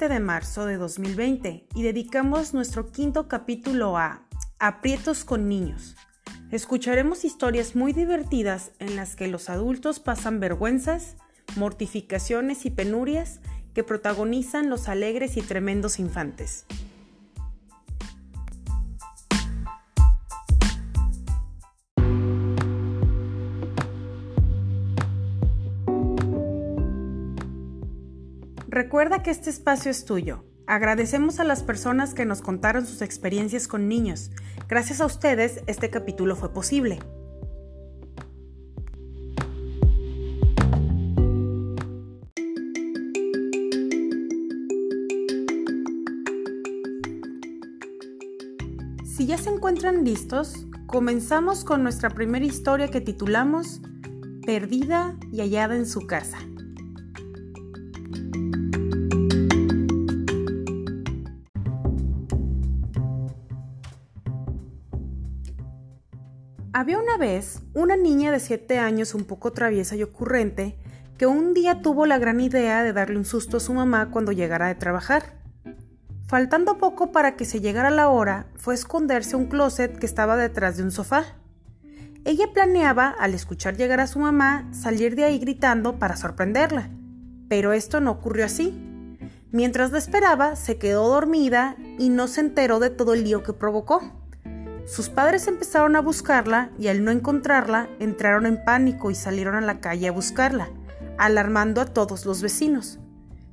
7 de marzo de 2020 y dedicamos nuestro quinto capítulo a Aprietos con niños. Escucharemos historias muy divertidas en las que los adultos pasan vergüenzas, mortificaciones y penurias que protagonizan los alegres y tremendos infantes. Recuerda que este espacio es tuyo. Agradecemos a las personas que nos contaron sus experiencias con niños. Gracias a ustedes, este capítulo fue posible. Si ya se encuentran listos, comenzamos con nuestra primera historia que titulamos Perdida y hallada en su casa. Había una vez una niña de 7 años un poco traviesa y ocurrente que un día tuvo la gran idea de darle un susto a su mamá cuando llegara de trabajar. Faltando poco para que se llegara la hora, fue a esconderse a un closet que estaba detrás de un sofá. Ella planeaba, al escuchar llegar a su mamá, salir de ahí gritando para sorprenderla. Pero esto no ocurrió así. Mientras la esperaba, se quedó dormida y no se enteró de todo el lío que provocó. Sus padres empezaron a buscarla y al no encontrarla entraron en pánico y salieron a la calle a buscarla, alarmando a todos los vecinos.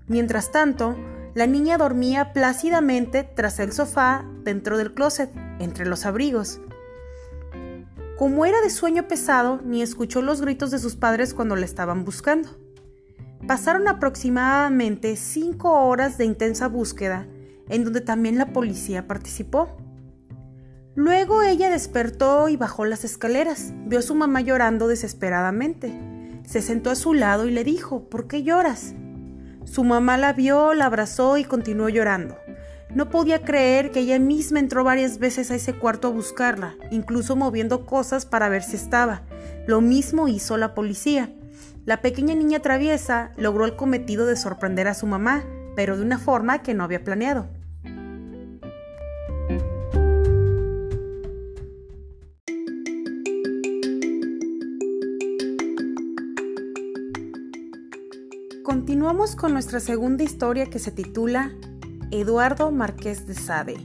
Mientras tanto, la niña dormía plácidamente tras el sofá dentro del closet, entre los abrigos. Como era de sueño pesado, ni escuchó los gritos de sus padres cuando la estaban buscando. Pasaron aproximadamente cinco horas de intensa búsqueda, en donde también la policía participó. Luego ella despertó y bajó las escaleras. Vio a su mamá llorando desesperadamente. Se sentó a su lado y le dijo, ¿por qué lloras? Su mamá la vio, la abrazó y continuó llorando. No podía creer que ella misma entró varias veces a ese cuarto a buscarla, incluso moviendo cosas para ver si estaba. Lo mismo hizo la policía. La pequeña niña traviesa logró el cometido de sorprender a su mamá, pero de una forma que no había planeado. Con nuestra segunda historia que se titula Eduardo Marqués de Sade.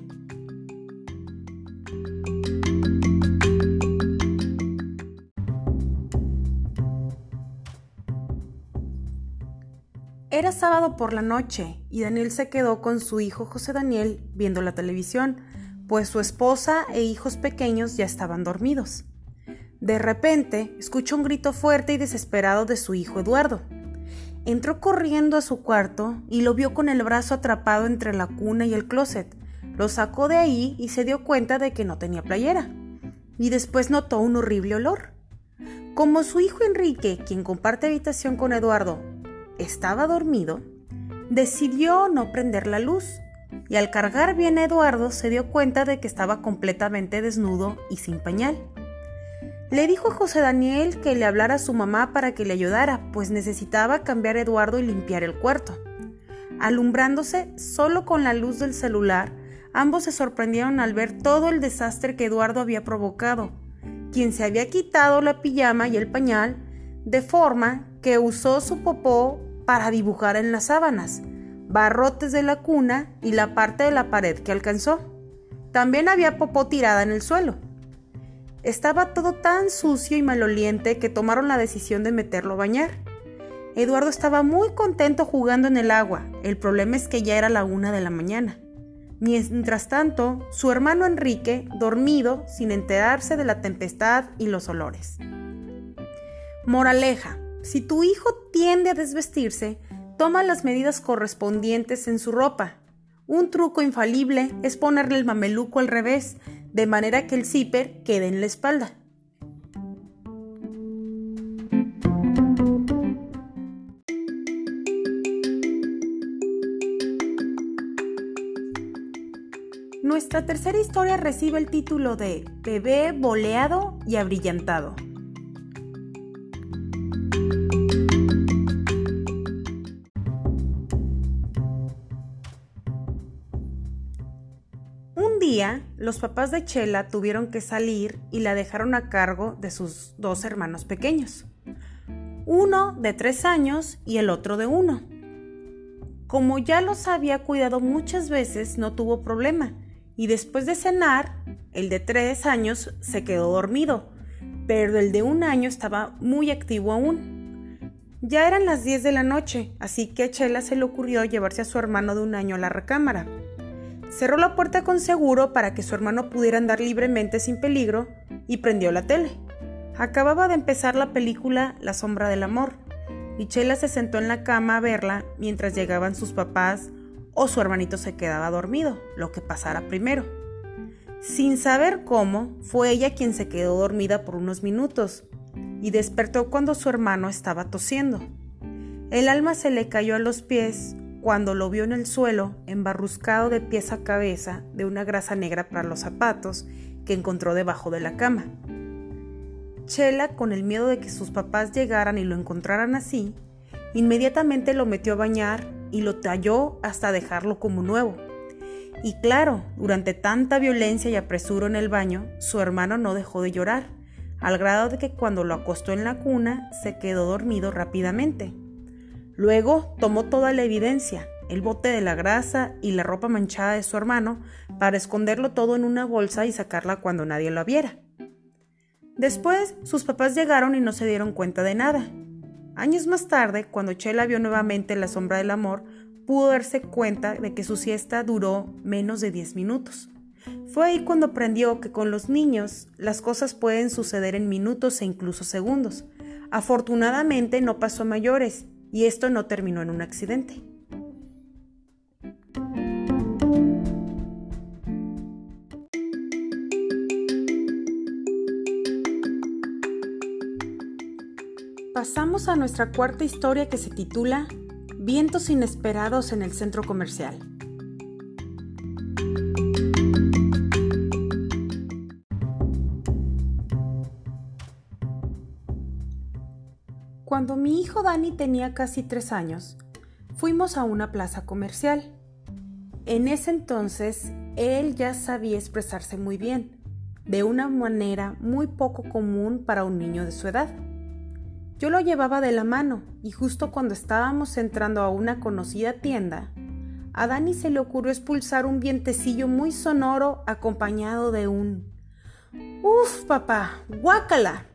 Era sábado por la noche y Daniel se quedó con su hijo José Daniel viendo la televisión, pues su esposa e hijos pequeños ya estaban dormidos. De repente, escuchó un grito fuerte y desesperado de su hijo Eduardo. Entró corriendo a su cuarto y lo vio con el brazo atrapado entre la cuna y el closet. Lo sacó de ahí y se dio cuenta de que no tenía playera. Y después notó un horrible olor. Como su hijo Enrique, quien comparte habitación con Eduardo, estaba dormido, decidió no prender la luz y al cargar bien a Eduardo se dio cuenta de que estaba completamente desnudo y sin pañal. Le dijo a José Daniel que le hablara a su mamá para que le ayudara, pues necesitaba cambiar Eduardo y limpiar el cuarto. Alumbrándose solo con la luz del celular, ambos se sorprendieron al ver todo el desastre que Eduardo había provocado, quien se había quitado la pijama y el pañal, de forma que usó su popó para dibujar en las sábanas, barrotes de la cuna y la parte de la pared que alcanzó. También había popó tirada en el suelo. Estaba todo tan sucio y maloliente que tomaron la decisión de meterlo a bañar. Eduardo estaba muy contento jugando en el agua, el problema es que ya era la una de la mañana. Mientras tanto, su hermano Enrique, dormido, sin enterarse de la tempestad y los olores. Moraleja, si tu hijo tiende a desvestirse, toma las medidas correspondientes en su ropa. Un truco infalible es ponerle el mameluco al revés, de manera que el zipper quede en la espalda. Nuestra tercera historia recibe el título de Bebé boleado y abrillantado. Los papás de Chela tuvieron que salir y la dejaron a cargo de sus dos hermanos pequeños, uno de tres años y el otro de uno. Como ya los había cuidado muchas veces, no tuvo problema y después de cenar, el de tres años se quedó dormido, pero el de un año estaba muy activo aún. Ya eran las 10 de la noche, así que a Chela se le ocurrió llevarse a su hermano de un año a la recámara. Cerró la puerta con seguro para que su hermano pudiera andar libremente sin peligro y prendió la tele. Acababa de empezar la película La sombra del amor, y se sentó en la cama a verla mientras llegaban sus papás, o su hermanito se quedaba dormido, lo que pasara primero. Sin saber cómo, fue ella quien se quedó dormida por unos minutos y despertó cuando su hermano estaba tosiendo. El alma se le cayó a los pies cuando lo vio en el suelo, embarruscado de pies a cabeza de una grasa negra para los zapatos que encontró debajo de la cama. Chela, con el miedo de que sus papás llegaran y lo encontraran así, inmediatamente lo metió a bañar y lo talló hasta dejarlo como nuevo. Y claro, durante tanta violencia y apresuro en el baño, su hermano no dejó de llorar, al grado de que cuando lo acostó en la cuna se quedó dormido rápidamente. Luego tomó toda la evidencia, el bote de la grasa y la ropa manchada de su hermano, para esconderlo todo en una bolsa y sacarla cuando nadie lo viera. Después, sus papás llegaron y no se dieron cuenta de nada, Años más tarde, cuando Chela vio nuevamente La sombra del amor, pudo darse cuenta de que su siesta duró menos de 10 minutos. Fue ahí cuando aprendió que con los niños las cosas pueden suceder en minutos e incluso segundos. Afortunadamente no pasó mayores y esto no terminó en un accidente. Pasamos a nuestra cuarta historia que se titula Vientos inesperados en el centro comercial. Cuando mi hijo Dani tenía casi tres años, fuimos a una plaza comercial. En ese entonces, él ya sabía expresarse muy bien, de una manera muy poco común para un niño de su edad. Yo lo llevaba de la mano y justo cuando estábamos entrando a una conocida tienda, a Dani se le ocurrió expulsar un vientecillo muy sonoro acompañado de un ¡Uf, papá! ¡Guácala!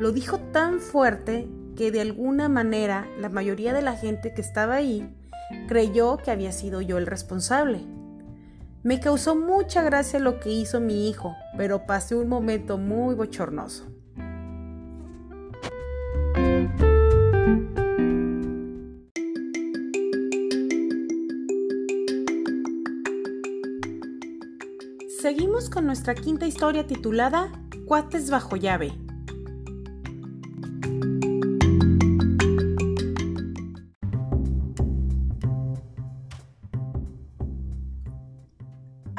Lo dijo tan fuerte que de alguna manera la mayoría de la gente que estaba ahí creyó que había sido yo el responsable. Me causó mucha gracia lo que hizo mi hijo, pero pasé un momento muy bochornoso. Seguimos con nuestra quinta historia titulada Cuates bajo llave.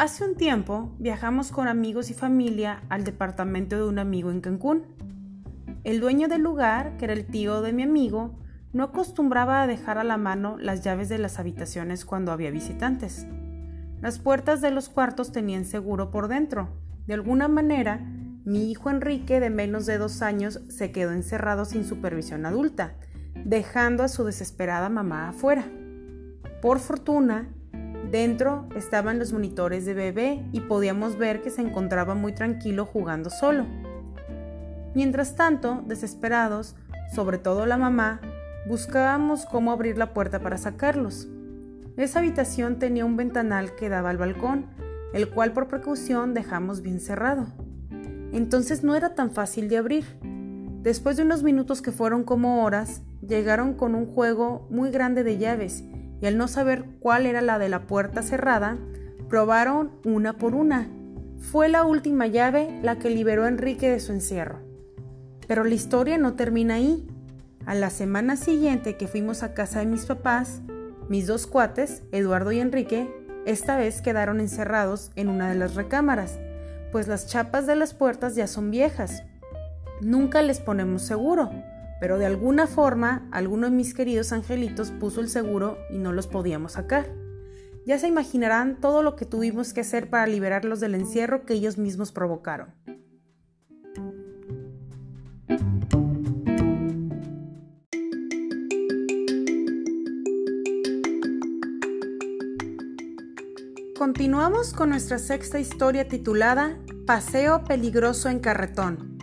Hace un tiempo viajamos con amigos y familia al departamento de un amigo en Cancún. El dueño del lugar, que era el tío de mi amigo, no acostumbraba a dejar a la mano las llaves de las habitaciones cuando había visitantes. Las puertas de los cuartos tenían seguro por dentro. De alguna manera, mi hijo Enrique, de menos de dos años, se quedó encerrado sin supervisión adulta, dejando a su desesperada mamá afuera. Por fortuna, dentro estaban los monitores de bebé y podíamos ver que se encontraba muy tranquilo jugando solo. Mientras tanto, desesperados, sobre todo la mamá, buscábamos cómo abrir la puerta para sacarlos. Esa habitación tenía un ventanal que daba al balcón, el cual por precaución dejamos bien cerrado. Entonces no era tan fácil de abrir. Después de unos minutos que fueron como horas, llegaron con un juego muy grande de llaves y al no saber cuál era la de la puerta cerrada, probaron una por una. Fue la última llave la que liberó a Enrique de su encierro. Pero la historia no termina ahí. A la semana siguiente que fuimos a casa de mis papás, mis dos cuates, Eduardo y Enrique, esta vez quedaron encerrados en una de las recámaras, pues las chapas de las puertas ya son viejas. Nunca les ponemos seguro, pero de alguna forma alguno de mis queridos angelitos puso el seguro y no los podíamos sacar. Ya se imaginarán todo lo que tuvimos que hacer para liberarlos del encierro que ellos mismos provocaron. Continuamos con nuestra sexta historia titulada Paseo peligroso en carretón.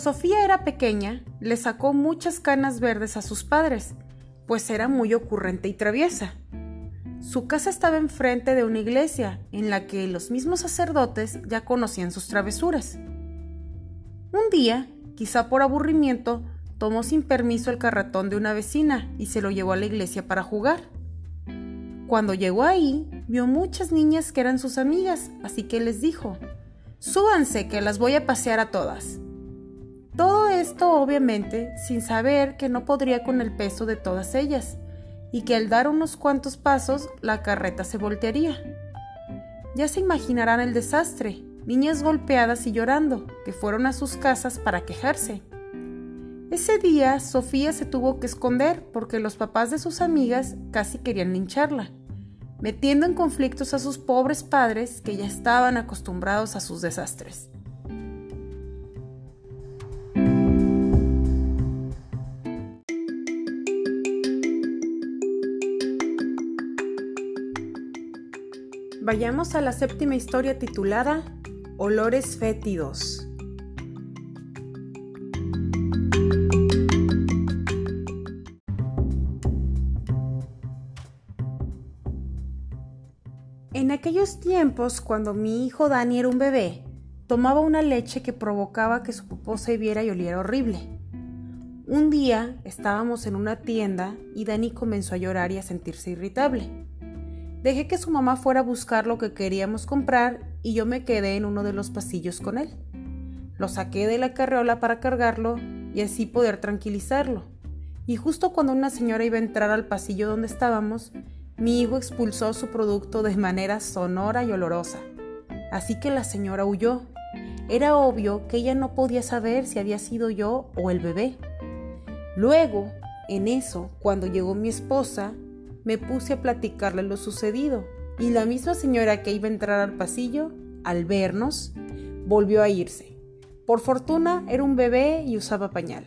Sofía era pequeña, le sacó muchas canas verdes a sus padres, pues era muy ocurrente y traviesa. Su casa estaba enfrente de una iglesia en la que los mismos sacerdotes ya conocían sus travesuras. Un día, quizá por aburrimiento, tomó sin permiso el carretón de una vecina y se lo llevó a la iglesia para jugar. Cuando llegó ahí, vio muchas niñas que eran sus amigas, así que les dijo, Súbanse, que las voy a pasear a todas. Todo esto obviamente sin saber que no podría con el peso de todas ellas, y que al dar unos cuantos pasos la carreta se voltearía. Ya se imaginarán el desastre, niñas golpeadas y llorando, que fueron a sus casas para quejarse. Ese día Sofía se tuvo que esconder porque los papás de sus amigas casi querían lincharla, metiendo en conflictos a sus pobres padres que ya estaban acostumbrados a sus desastres. Vayamos a la séptima historia titulada Olores fétidos. En aquellos tiempos, cuando mi hijo Dani era un bebé, tomaba una leche que provocaba que su popó se viera y oliera horrible. Un día estábamos en una tienda y Dani comenzó a llorar y a sentirse irritable. Dejé que su mamá fuera a buscar lo que queríamos comprar y yo me quedé en uno de los pasillos con él. Lo saqué de la carreola para cargarlo y así poder tranquilizarlo. Y justo cuando una señora iba a entrar al pasillo donde estábamos, mi hijo expulsó su producto de manera sonora y olorosa. Así que la señora huyó. Era obvio que ella no podía saber si había sido yo o el bebé. Luego, en eso, cuando llegó mi esposa, me puse a platicarle lo sucedido y la misma señora que iba a entrar al pasillo, al vernos, volvió a irse. Por fortuna era un bebé y usaba pañal.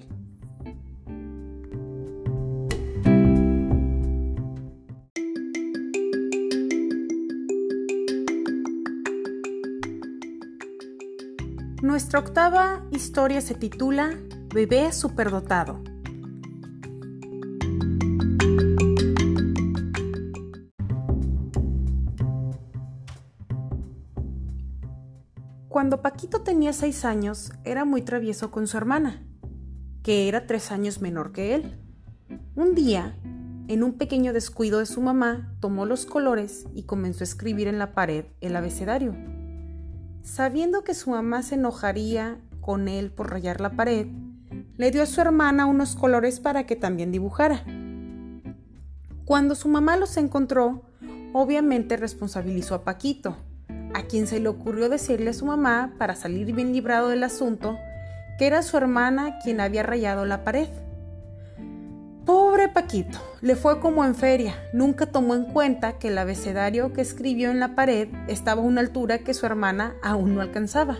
Nuestra octava historia se titula Bebé superdotado. Cuando Paquito tenía seis años, era muy travieso con su hermana, que era tres años menor que él. Un día, en un pequeño descuido de su mamá, tomó los colores y comenzó a escribir en la pared el abecedario. Sabiendo que su mamá se enojaría con él por rayar la pared, le dio a su hermana unos colores para que también dibujara. Cuando su mamá los encontró, obviamente responsabilizó a Paquito quien se le ocurrió decirle a su mamá, para salir bien librado del asunto, que era su hermana quien había rayado la pared. Pobre Paquito, le fue como en feria, nunca tomó en cuenta que el abecedario que escribió en la pared estaba a una altura que su hermana aún no alcanzaba.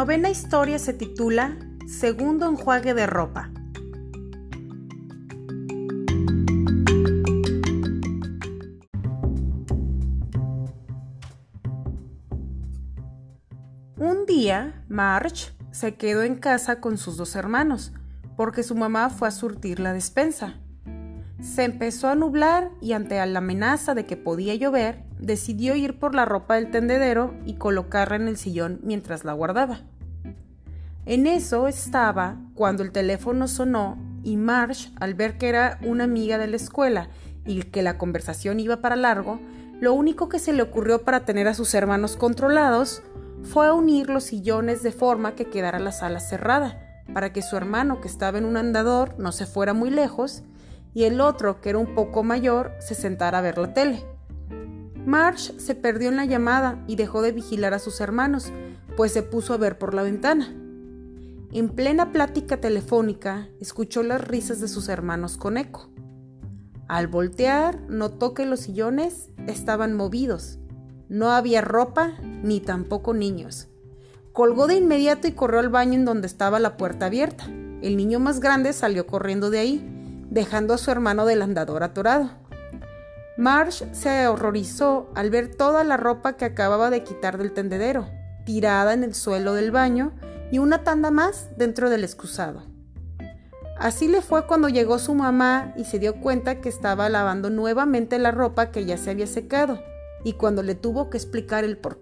Novena historia se titula Segundo enjuague de ropa. Un día, Marge, se quedó en casa con sus dos hermanos, porque su mamá fue a surtir la despensa. Se empezó a nublar y ante la amenaza de que podía llover, decidió ir por la ropa del tendedero y colocarla en el sillón mientras la guardaba. En eso estaba cuando el teléfono sonó y Marsh, al ver que era una amiga de la escuela y que la conversación iba para largo, lo único que se le ocurrió para tener a sus hermanos controlados fue unir los sillones de forma que quedara la sala cerrada, para que su hermano que estaba en un andador no se fuera muy lejos y el otro, que era un poco mayor, se sentara a ver la tele. Marsh se perdió en la llamada y dejó de vigilar a sus hermanos, pues se puso a ver por la ventana. En plena plática telefónica, escuchó las risas de sus hermanos con eco. Al voltear, notó que los sillones estaban movidos. No había ropa ni tampoco niños. Colgó de inmediato y corrió al baño en donde estaba la puerta abierta. El niño más grande salió corriendo de ahí, dejando a su hermano del andador atorado. Marsh se horrorizó al ver toda la ropa que acababa de quitar del tendedero, tirada en el suelo del baño y una tanda más dentro del excusado. Así le fue cuando llegó su mamá y se dio cuenta que estaba lavando nuevamente la ropa que ya se había secado y cuando le tuvo que explicar el por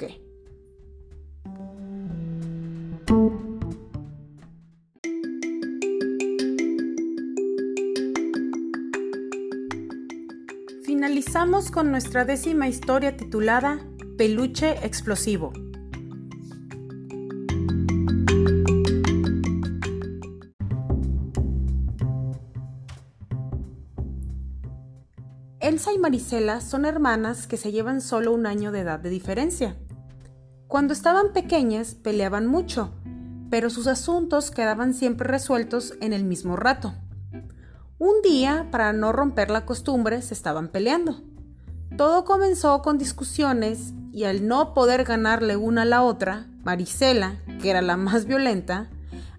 Finalizamos con nuestra décima historia titulada Peluche Explosivo. Elsa y Marisela son hermanas que se llevan solo un año de edad de diferencia. Cuando estaban pequeñas peleaban mucho, pero sus asuntos quedaban siempre resueltos en el mismo rato. Un día, para no romper la costumbre, se estaban peleando. Todo comenzó con discusiones y al no poder ganarle una a la otra, Marisela, que era la más violenta,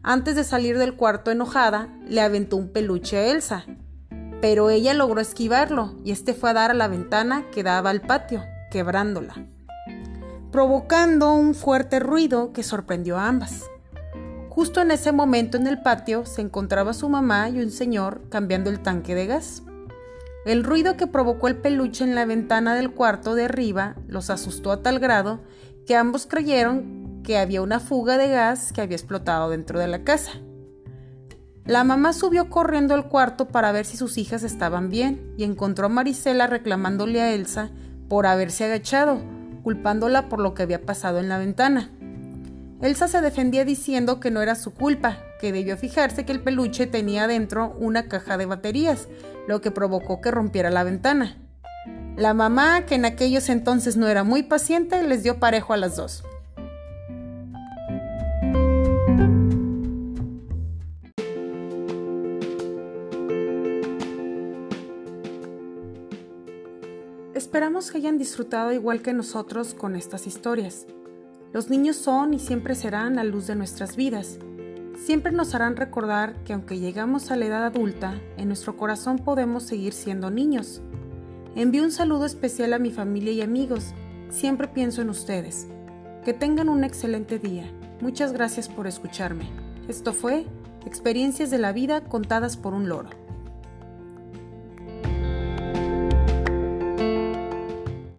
antes de salir del cuarto enojada, le aventó un peluche a Elsa. Pero ella logró esquivarlo y este fue a dar a la ventana que daba al patio, quebrándola provocando un fuerte ruido que sorprendió a ambas. Justo en ese momento en el patio se encontraba su mamá y un señor cambiando el tanque de gas. El ruido que provocó el peluche en la ventana del cuarto de arriba los asustó a tal grado que ambos creyeron que había una fuga de gas que había explotado dentro de la casa. La mamá subió corriendo al cuarto para ver si sus hijas estaban bien y encontró a Marisela reclamándole a Elsa por haberse agachado, culpándola por lo que había pasado en la ventana. Elsa se defendía diciendo que no era su culpa, que debió fijarse que el peluche tenía dentro una caja de baterías, lo que provocó que rompiera la ventana. La mamá, que en aquellos entonces no era muy paciente, les dio parejo a las dos. Esperamos que hayan disfrutado igual que nosotros con estas historias. Los niños son y siempre serán la luz de nuestras vidas. Siempre nos harán recordar que aunque llegamos a la edad adulta, en nuestro corazón podemos seguir siendo niños. Envío un saludo especial a mi familia y amigos. Siempre pienso en ustedes. Que tengan un excelente día. Muchas gracias por escucharme. Esto fue Experiencias de la vida contadas por un loro.